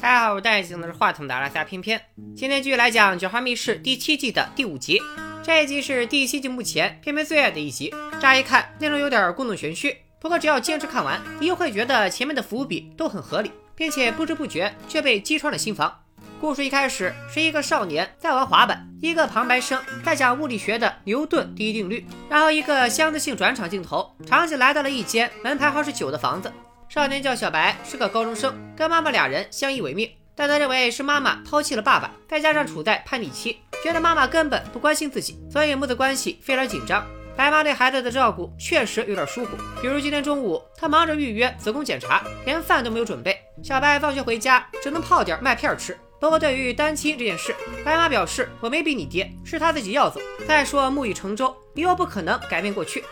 大家好，我戴眼镜的是话筒的阿拉斯加偏偏。今天继续来讲《九号密室》第七季的第五集。这一集是第七季目前偏偏最爱的一集。乍一看内容有点故弄玄虚，不过只要坚持看完，你又会觉得前面的伏笔都很合理，并且不知不觉却被击穿了心房。故事一开始是一个少年在玩滑板，一个旁白生在讲物理学的牛顿第一定律，然后一个箱子性转场镜头，场景来到了一间门牌号是九的房子。少年叫小白，是个高中生，跟妈妈俩人相依为命。但他认为是妈妈抛弃了爸爸，再加上处在叛逆期，觉得妈妈根本不关心自己，所以母子关系非常紧张。白妈对孩子的照顾确实有点疏忽，比如今天中午，她忙着预约子宫检查，连饭都没有准备。小白放学回家只能泡点麦片吃。不过对于单亲这件事，白妈表示我没逼你爹，是他自己要走。再说木已成舟，你又不可能改变过去。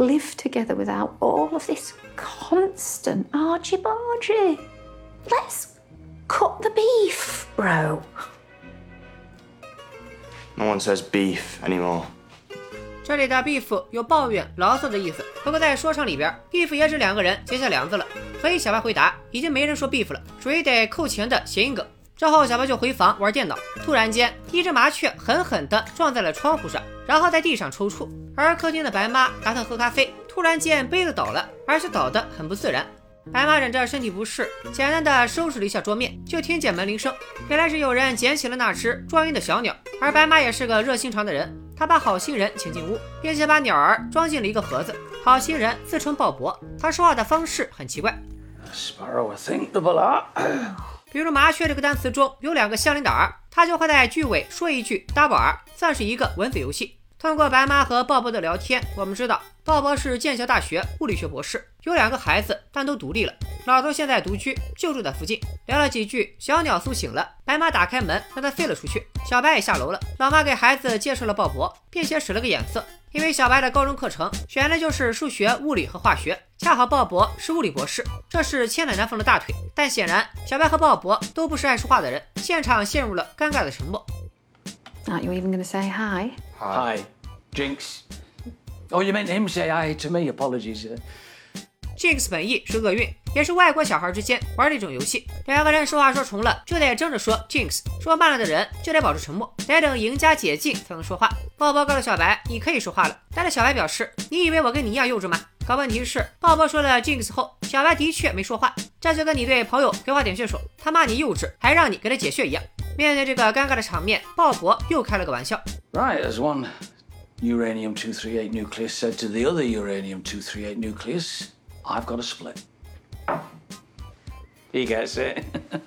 live together without all of this constant argy bargy. Let's cook the beef, bro. No one says beef anymore. 这里的 beef 有抱怨、牢骚的意思，不过在说唱里边，beef 也指两个人结下梁子了。所以小白回答，已经没人说 beef 了，属于得扣钱的谐音梗。 之后小白就回房玩电脑，突然间一只麻雀狠狠地撞在了窗户上，然后在地上抽搐。而客厅的白妈打算喝咖啡，突然间杯子倒了，而且倒得很不自然。白妈忍着身体不适，简单的收拾了一下桌面，就听见门铃声。原来是有人捡起了那只装晕的小鸟。而白妈也是个热心肠的人，她把好心人请进屋，并且把鸟儿装进了一个盒子。好心人自称鲍勃，他说话的方式很奇怪。比如麻雀这个单词中有两个相邻的儿，它就会在句尾说一句 double r，算是一个文字游戏。通过白妈和鲍勃的聊天，我们知道鲍勃是剑桥大学物理学博士，有两个孩子，但都独立了。老头现在独居，就住在附近。聊了几句，小鸟苏醒了，白妈打开门，让他飞了出去。小白也下楼了。老妈给孩子介绍了鲍勃，并且使了个眼色，因为小白的高中课程选的就是数学、物理和化学，恰好鲍勃是物理博士，这是牵了南风的大腿。但显然，小白和鲍勃都不是爱说话的人，现场陷入了尴尬的沉默。Are you even going to say hi? Hi, Jinx. Oh, you meant him say hi to me. Apologies. Jinx 本意是厄运，也是外国小孩之间玩的一种游戏。两个人说话说重了，就得争着说 Jinx；说慢了的人就得保持沉默，得等赢家解禁才能说话。鲍勃告诉小白，你可以说话了，但是小白表示，你以为我跟你一样幼稚吗？可问题是，鲍勃说了 Jinx 后，小白的确没说话。这就跟你对朋友葵花点穴手，他骂你幼稚，还让你给他解穴一样。面对这个尴尬的场面，鲍勃又开了个玩笑。Right, as one uranium 238 nucleus said to the other uranium 238 nucleus. I've got a split. He gets it.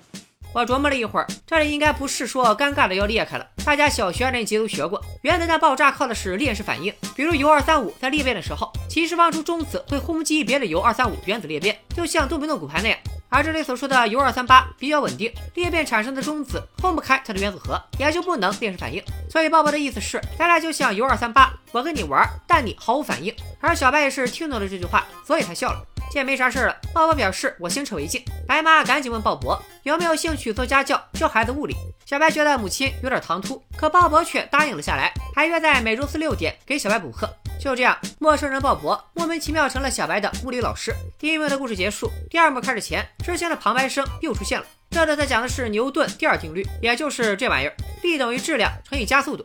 我琢磨了一会儿，这里应该不是说尴尬的要裂开了。大家小学二年级都学过，原子弹爆炸靠的是链式反应。比如铀二三五在裂变的时候，其实放出中子会轰击别的铀二三五原子裂变，就像多米诺骨牌那样。而这里所说的铀二三八比较稳定，裂变产生的中子轰不开它的原子核，也就不能链式反应。所以鲍勃的意思是，咱俩就像铀二三八，我跟你玩，但你毫无反应。而小白也是听懂了这句话，所以他笑了。见没啥事了，鲍勃表示我先撤为敬。白妈赶紧问鲍勃有没有兴趣做家教，教孩子物理。小白觉得母亲有点唐突，可鲍勃却答应了下来，还约在每周四六点给小白补课。就这样，陌生人鲍勃莫名其妙成了小白的物理老师。第一幕的故事结束，第二幕开始前，之前的旁白声又出现了。这次他讲的是牛顿第二定律，也就是这玩意儿，力等于质量乘以加速度。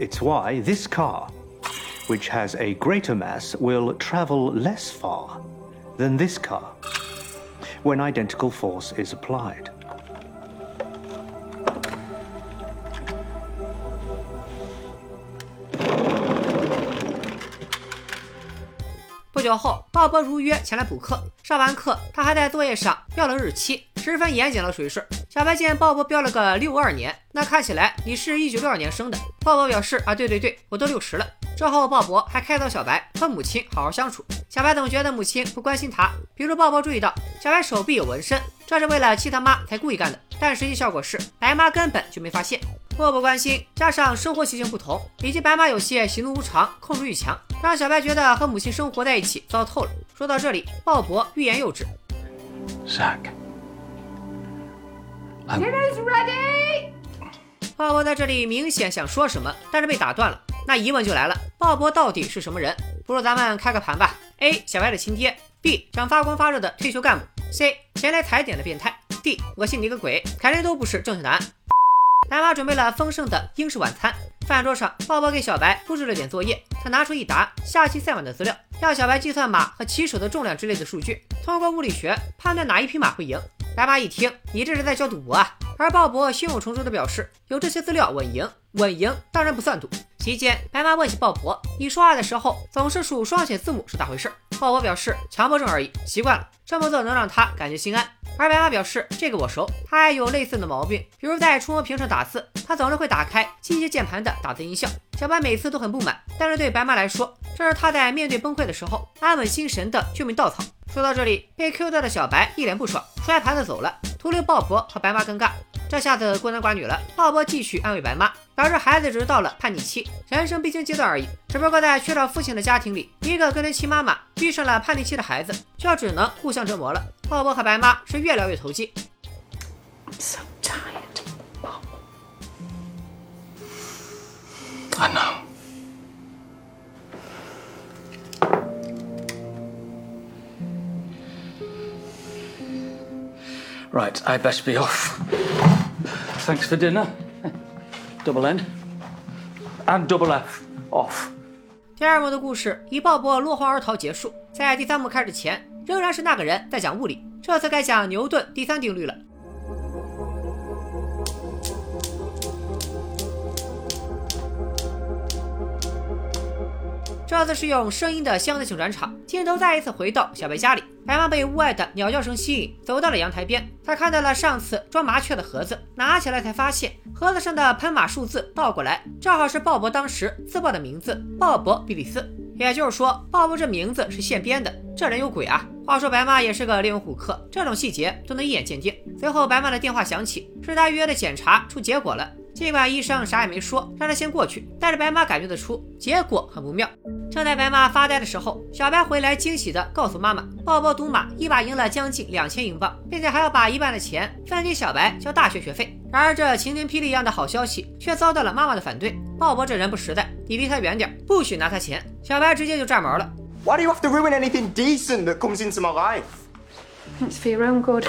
It's why this car, which has a greater mass, will travel less far than this car when identical force is applied. 不久后，鲍勃如约前来补课。上完课，他还在作业上标了日期，十分严谨的水顺。小白见鲍勃标了个六二年，那看起来你是一九六二年生的。鲍勃表示啊，对对对，我都六十了。之后，鲍勃还开导小白和母亲好好相处。小白总觉得母亲不关心他，比如鲍勃注意到小白手臂有纹身，这是为了气他妈才故意干的，但实际效果是白妈根本就没发现。漠不关心，加上生活习性不同，以及白马有些喜怒无常、控制欲强，让小白觉得和母亲生活在一起糟透了。说到这里，鲍勃欲言又止。Zach. Dinner's ready. 鲍勃在这里明显想说什么，但是被打断了。那疑问就来了：鲍勃到底是什么人？不如咱们开个盘吧。A. 小白的亲爹；B. 想发光发热的退休干部；C. 前来踩点的变态。D，我信你个鬼，肯定都不是正确答案。白妈准备了丰盛的英式晚餐，饭桌上，鲍勃给小白布置了点作业。他拿出一沓下期赛马的资料，让小白计算马和骑手的重量之类的数据，通过物理学判断哪一匹马会赢。白妈一听，你这是在教赌博啊？而鲍勃胸有成竹的表示，有这些资料稳赢，稳赢当然不算赌。期间，白妈问起鲍勃，你说话的时候总是数双写字母是咋回事？鲍勃表示强迫症而已，习惯了，这么做能让他感觉心安。而白妈表示这个我熟，他也有类似的毛病，比如在触摸屏上打字，他总是会打开机械键盘的打字音效。小白每次都很不满，但是对白妈来说，这是他在面对崩溃的时候安稳心神的救命稻草。说到这里，被 Q 到的小白一脸不爽，摔盘子走了，徒留鲍勃和白妈尴尬。这下子孤男寡女了。鲍勃继续安慰白妈，表示孩子只是到了叛逆期，人生必经阶段而已。只不过在缺少父亲的家庭里，一个跟着亲妈妈遇上了叛逆期的孩子，就只能互相折磨了。鲍勃和白妈是越聊越投机。So tired. I know. Right, I best be off. Thanks for dinner. Double N. And double F. Off. 第二幕的故事以鲍勃落荒而逃结束。在第三幕开始前，仍然是那个人在讲物理，这次该讲牛顿第三定律了。这次是用声音的箱子性转场，镜头再一次回到小白家里。白妈被屋外的鸟叫声吸引，走到了阳台边。她看到了上次装麻雀的盒子，拿起来才发现盒子上的喷码数字倒过来，正好是鲍勃当时自报的名字——鲍勃·比利斯。也就是说，鲍勃这名字是现编的。这人有鬼啊！话说白妈也是个猎人虎克，这种细节都能一眼鉴定。随后，白妈的电话响起，是她预约的检查出结果了。尽管医生啥也没说，让他先过去，但是白妈感觉得出结果很不妙。正在白妈发呆的时候，小白回来惊喜地告诉妈妈，鲍勃赌马一把赢了将近两千英镑，并且还要把一半的钱分给小白交大学学费。然而这晴天霹雳一样的好消息却遭到了妈妈的反对。鲍勃这人不实在，你离他远点，不许拿他钱。小白直接就炸毛了。Why do you have to ruin anything decent that comes into my life? It's for your own good.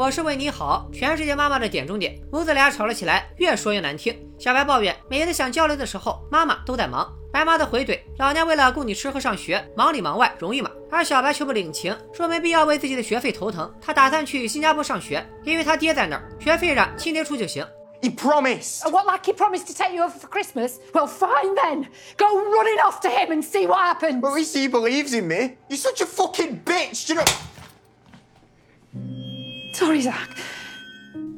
我是为你好，全世界妈妈的点中点。母子俩吵了起来，越说越难听。小白抱怨，每次想交流的时候，妈妈都在忙。白妈的回怼，老娘为了供你吃喝上学，忙里忙外，容易吗？而小白却不领情，说没必要为自己的学费头疼。他打算去新加坡上学，因为他爹在那儿，学费让亲爹出就行。He promised. What, like he promised to take you over for Christmas? Well, fine then. Go running off to him and see what happens. At least he believes in me. You're such a fucking bitch. Do you know? Sorry, Zach.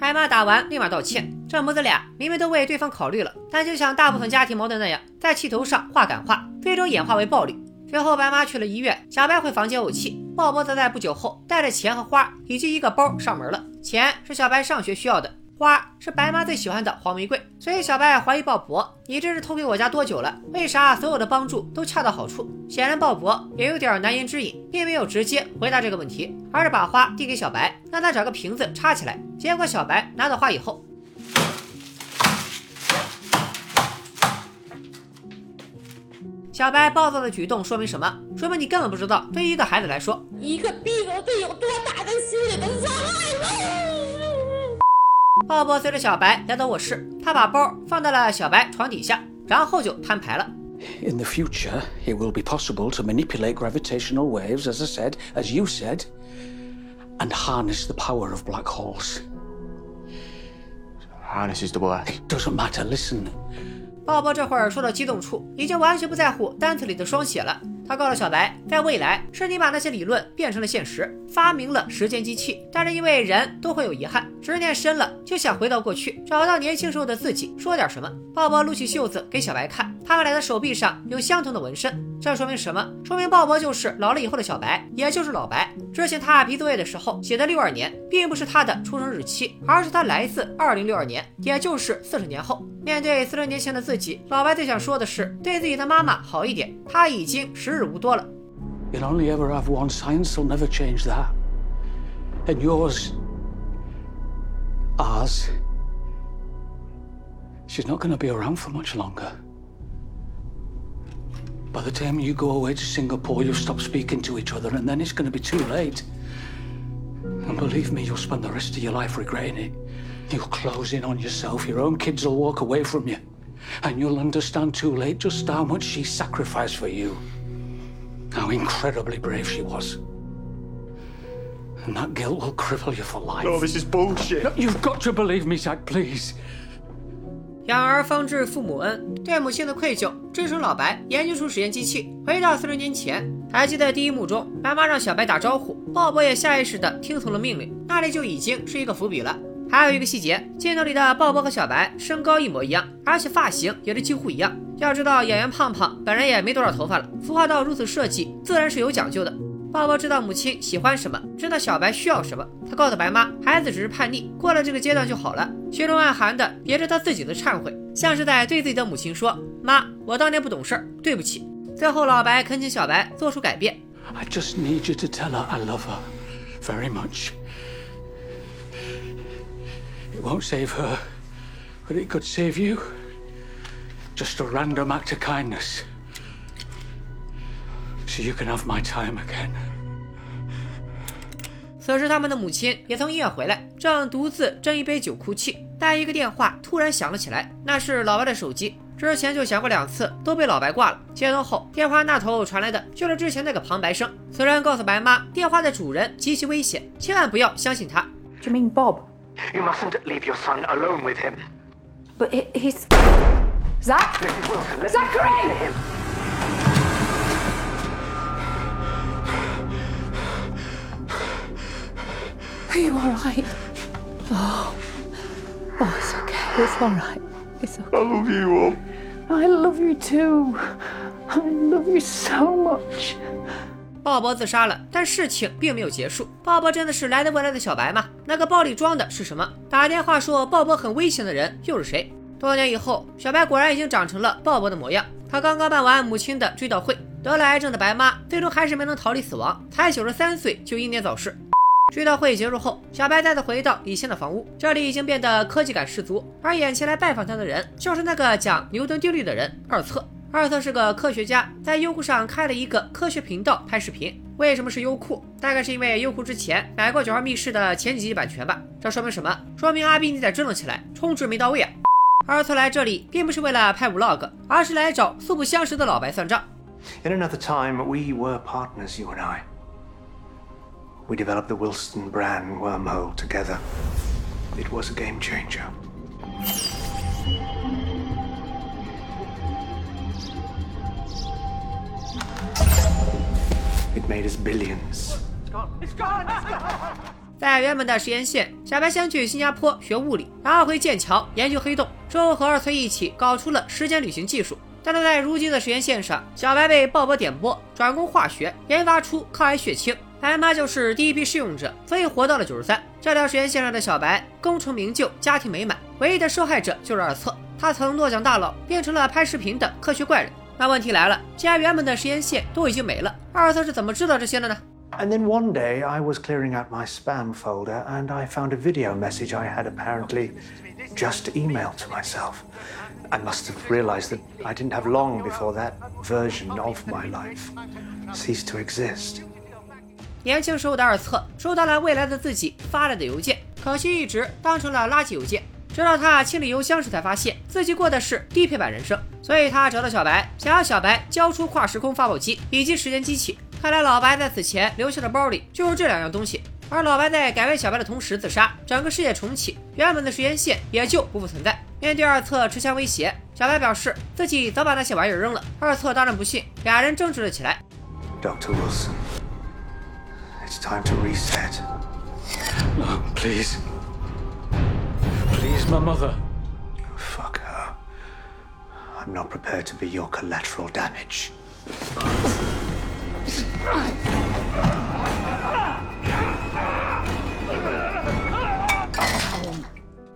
白妈打完立马道歉，这母子俩明明都为对方考虑了，但就像大部分家庭矛盾那样，在气头上话赶话，最终演化为暴力。随后白妈去了医院，小白回房间怄气，鲍勃则在不久后带着钱和花以及一个包上门了。钱是小白上学需要的，花是白妈最喜欢的黄玫瑰。所以小白怀疑鲍勃，你这是偷给我家多久了？为啥所有的帮助都恰到好处？显然鲍勃也有点难言之隐，并没有直接回答这个问题，而是把花递给小白，让他找个瓶子插起来。结果小白拿到花以后，小白暴躁的举动说明什么？说明你根本不知道，对于一个孩子来说，一个匕首对有多大的心理的伤害。鲍勃随着小白来到卧室，他把包放到了小白床底下，然后就摊牌了。 In the future, it will be possible to manipulate gravitational waves, as I said, as you said, and harness the power of black holes. Harness is double F. Doesn't matter, listen. 鲍勃这会儿说到激动处，已经完全不在乎单词里的双写了。 他告诉小白，在未来是你把那些理论变成了现实，发明了时间机器。但是因为人都会有遗憾，执念深了就想回到过去，找到年轻时候的自己，说点什么。鲍勃撸起袖子给小白看，他们俩的手臂上有相同的纹身，这说明什么？说明鲍勃就是老了以后的小白，也就是老白。之前他批作业的时候写的六二年，并不是他的出生日期，而是他来自二零六二年，也就是四十年后。面对四十年前的自己，老白最想说的是对自己的妈妈好一点。他已经时日无多了。 You'll only ever have one science, they'll never change that. And yours, ours, she's not going to be around for much longer. By the time you go away to Singapore, you'll stop speaking to each other, and then it's going to be too late. And believe me, you'll spend the rest of your life regretting it. You'll close in on yourself, your own kids will walk away from you. And you'll understand too late just how much she sacrificed for you. How incredibly brave she was. And that guilt will cripple you for life. Oh, this is bullshit. No, you've got to believe me, Zach, please. 养儿方知父母恩，对母亲的愧疚支撑老白研究出实验机器。回到四十年前，还记得第一幕中，白妈让小白打招呼，鲍勃也下意识地听从了命令，那里就已经是一个伏笔了。还有一个细节，镜头里的鲍勃和小白身高一模一样，而且发型也是几乎一样。要知道演员胖胖本人也没多少头发了，孵化道如此设计自然是有讲究的。鲍勃知道母亲喜欢什么，知道小白需要什么。他告诉白妈，孩子只是叛逆，过了这个阶段就好了。心中暗含的也是他自己的忏悔，像是在对自己的母亲说：“妈，我当年不懂事儿，对不起。”最后，老白恳请小白做出改变。I just need you to tell her I love her very much. It won't save her, but it could save you. Just a random act of kindness. So you can have my time again. 此时，他们的母亲也从医院回来，正独自斟一杯酒哭泣。但一个电话突然响了起来，那是老白的手机。之前就响过两次，都被老白挂了。接通后，电话那头传来的就是之前那个旁白声。此人告诉白妈，电话的主人极其危险，千万不要相信他。Do you mean Bob? You mustn't leave your son alone with him. But he, he's. Zach? Mrs. Wilson, listen Zachary! to him. Are you alright? Oh. Oh, it's okay. It's alright. It's okay. I love you, all. I love you too. I love you so much. 鲍勃自杀了，但事情并没有结束。鲍勃真的是来得未来的小白吗？那个包里装的是什么？打电话说鲍勃很危险的人又是谁？多年以后，小白果然已经长成了鲍勃的模样。他刚刚办完母亲的追悼会，得了癌症的白妈最终还是没能逃离死亡，才九十三岁就英年早逝。追悼会结束后，小白再次回到以前的房屋，这里已经变得科技感十足，而眼前来拜访他的人就是那个讲牛顿定律的人二策。阿尔特是个科学家，在优酷上开了一个科学频道拍视频。为什么是优酷？大概是因为优酷之前买过《九号密室》的前几集版权吧。这说明什么？说明阿斌你得振作起来，充值没到位啊！阿尔特来这里并不是为了拍 vlog，而是来找素不相识的老白算账。In another time, we were partners, you and I. We developed the Wilson bran wormhole together. It was a game changer. It made us billions. 在原本的实验线，小白先去新加坡学物理，然后回剑桥研究黑洞，之后和二崔一起搞出了时间旅行技术。但是在如今的实验线上，小白被鲍勃点拨，转攻化学，研发出抗癌血清。白妈就是第一批试用者，所以活到了九十三。这条实验线上的小白功成名就，家庭美满，唯一的受害者就是二策。他曾诺奖大佬，变成了拍视频的科学怪人。那问题来了，既然原本的实验线都已经没了，二策是怎么知道这些的呢？And then one day I was clearing out my spam folder and I found a video message I had apparently just emailed to myself. I must have realized that I didn't have long before that version of my life ceased to exist. 年轻时候的二策收到了未来的自己发来的邮件，可惜一直当成了垃圾邮件。直到他清理邮箱时，才发现自己过的是低配版人生，所以他找到小白，想要小白交出跨时空发报机以及时间机器。看来老白在此前留下的包里就是这两样东西。而老白在改变小白的同时自杀，整个世界重启，原本的时间线也就不复存在。面对二策持枪威胁，小白表示自己早把那些玩意儿扔了。二策当然不信，俩人争执了起来。Dr. Wilson, it's time to reset. No, please. Please, my mother. I'm not prepared to be your collateral damage.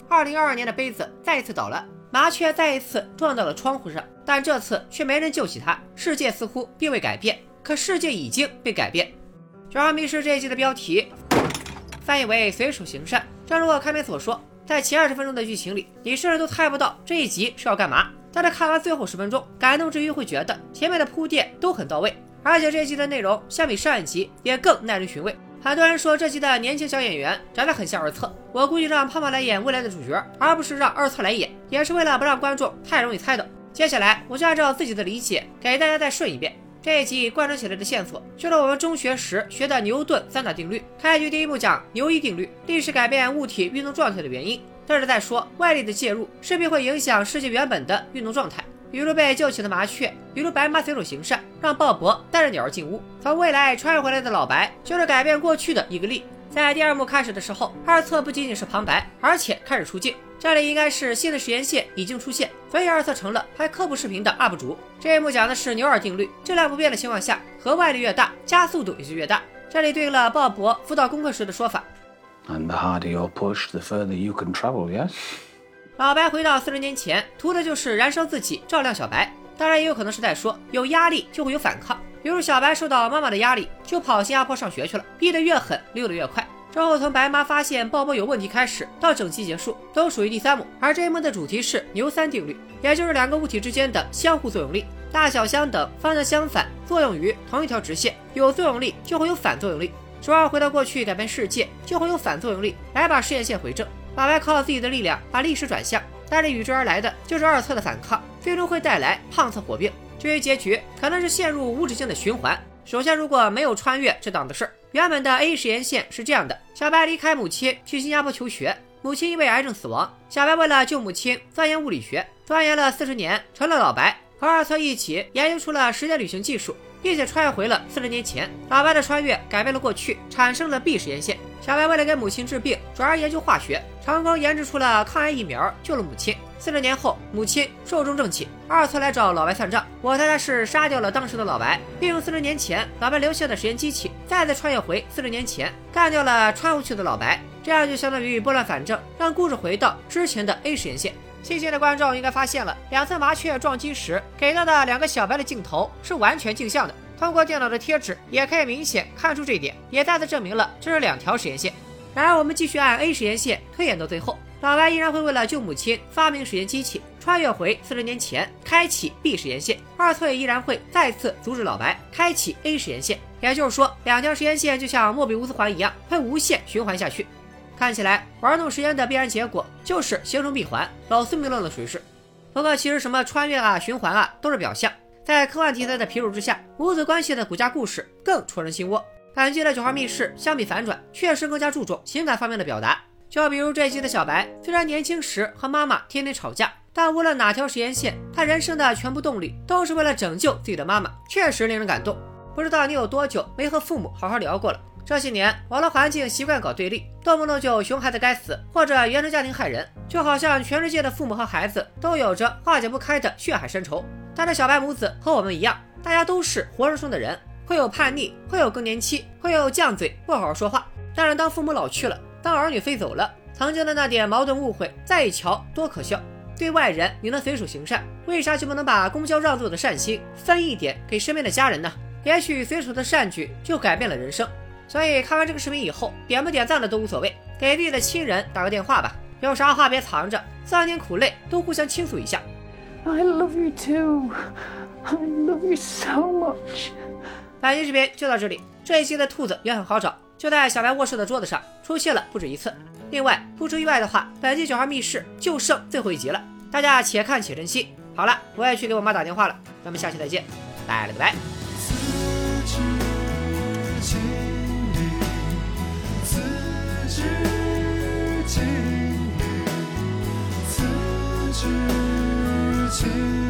二零二二年的杯子再一次倒了，麻雀再一次撞到了窗户上，但这次却没人救起它。世界似乎并未改变，可世界已经被改变。《九号密室》这一集的标题翻译为“随手行善”。正如我开篇所说，在前二十分钟的剧情里，你甚至都猜不到这一集是要干嘛。但是看完最后十分钟，感动之余会觉得前面的铺垫都很到位，而且这一集的内容相比上一集也更耐人寻味。很多人说这集的年轻小演员长得很像二册，我估计让胖胖来演未来的主角，而不是让二册来演，也是为了不让观众太容易猜到。接下来我就按照自己的理解给大家再顺一遍。这一集贯穿起来的线索，就是我们中学时学的牛顿三大定律。开局第一幕讲牛一定律，力是改变物体运动状态的原因。这是在说外力的介入势必会影响世界原本的运动状态，比如被救起的麻雀，比如白妈随手行善，让鲍勃带着鸟儿进屋。从未来穿越回来的老白，就是改变过去的一个力。在第二幕开始的时候，二册不仅仅是旁白，而且开始出镜。这里应该是新的实验线已经出现，所以二册成了拍科普视频的 UP 主。这一幕讲的是牛耳定律，质量不变的情况下，核外力越大，加速度也就越大。这里对应了鲍勃辅导功课时的说法。And the harder your push, the further you can travel, yes? 老白回到四十年前，图的就是燃烧自己，照亮小白。当然，也有可能是在说，有压力就会有反抗。比如小白受到妈妈的压力，就跑新加坡上学去了，逼得越狠，溜得越快。之后从白妈发现鲍勃有问题开始，到整集结束，都属于第三幕。而这一幕的主题是牛三定律，也就是两个物体之间的相互作用力，大小相等，方向相反，作用于同一条直线。有作用力就会有反作用力。主要回到过去改变世界，就会有反作用力来把实验线回正。老白靠自己的力量把历史转向，但是与之而来的就是二侧的反抗，最终会带来胖侧火并。至于结局，可能是陷入无止境的循环。首先，如果没有穿越这档子事儿，原本的 A 实验线是这样的：小白离开母亲去新加坡求学，母亲因为癌症死亡，小白为了救母亲钻研物理学，钻研了四十年，成了老白，和二侧一起研究出了时间旅行技术，并且穿越回了四十年前。老白的穿越改变了过去，产生了 B 实验线。小白为了给母亲治病，转而研究化学，成功研制出了抗癌疫苗，救了母亲。四十年后，母亲寿终正寝，二次来找老白算账。我猜他是杀掉了当时的老白，并用四十年前老白留下的实验机器，再次穿越回四十年前，干掉了穿回去的老白。这样就相当于拨乱反正，让故事回到之前的 A 实验线。细心的观众应该发现了，两次麻雀撞击时给到的两个小白的镜头是完全镜像的。通过电脑的贴纸，也可以明显看出这一点，也再次证明了这是两条实验线。然而，我们继续按 A 实验线推演到最后，老白依然会为了救母亲发明实验机器，穿越回四十年前，开启 B 实验线。二翠依然会再次阻止老白开启 A 实验线。也就是说，两条实验线就像莫比乌斯环一样，会无限循环下去。看起来玩弄时间的必然结果就是形成闭环，老宿命论了谁是？不过，其实什么穿越啊、循环啊，都是表象。在科幻题材的皮肉之下，母子关系的骨架故事更戳人心窝。本剧的九号密室相比反转，确实更加注重情感方面的表达。就比如这一集的小白，虽然年轻时和妈妈天天吵架，但无论哪条时间线，他人生的全部动力都是为了拯救自己的妈妈，确实令人感动。不知道你有多久没和父母好好聊过了？这些年网络环境习惯搞对立，动不动就熊孩子该死，或者原生家庭害人，就好像全世界的父母和孩子都有着化解不开的血海深仇。但这小白母子和我们一样，大家都是活生生的人，会有叛逆，会有更年期，会有犟嘴，不好好说话。但是，当父母老去了，当儿女飞走了，曾经的那点矛盾误会再一瞧，多可笑。对外人你能随手行善，为啥就不能把公交让座的善心分一点给身边的家人呢？也许随手的善举就改变了人生。所以看完这个视频以后，点不点赞的都无所谓，给自己的亲人打个电话吧，有啥话别藏着，三年苦累都互相倾诉一下。I love you too. I love you so much. 本期视频就到这里。这一期的兔子也很好找，就在小白卧室的桌子上出现了不止一次。另外，不出意外的话，本期小孩密室就剩最后一集了，大家且看且珍惜。好了，我也去给我妈打电话了，咱们下期再见，拜了个拜。自己。